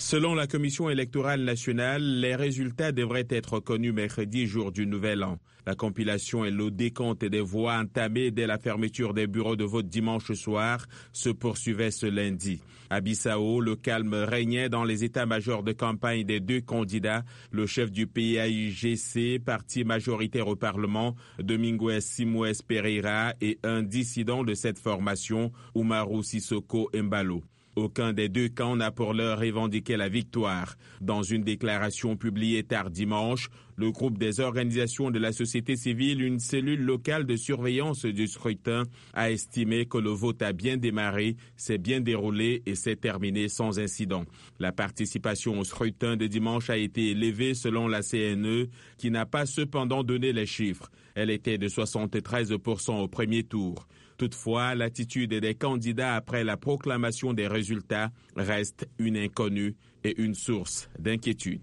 Selon la Commission électorale nationale, les résultats devraient être connus mercredi, jour du Nouvel An. La compilation et le décompte des voix entamées dès la fermeture des bureaux de vote dimanche soir se poursuivaient ce lundi. À Bissau, le calme régnait dans les états-majors de campagne des deux candidats, le chef du PAIGC, parti majoritaire au Parlement, Domingos Simoes Pereira, et un dissident de cette formation, Umaru Sissoko Mbalo. Aucun des deux camps n'a pour l'heure revendiqué la victoire. Dans une déclaration publiée tard dimanche, le groupe des organisations de la société civile, une cellule locale de surveillance du scrutin, a estimé que le vote a bien démarré, s'est bien déroulé et s'est terminé sans incident. La participation au scrutin de dimanche a été élevée selon la CNE, qui n'a pas cependant donné les chiffres. Elle était de 73% au premier tour. Toutefois, l'attitude des candidats après la proclamation des résultats reste une inconnue et une source d'inquiétude.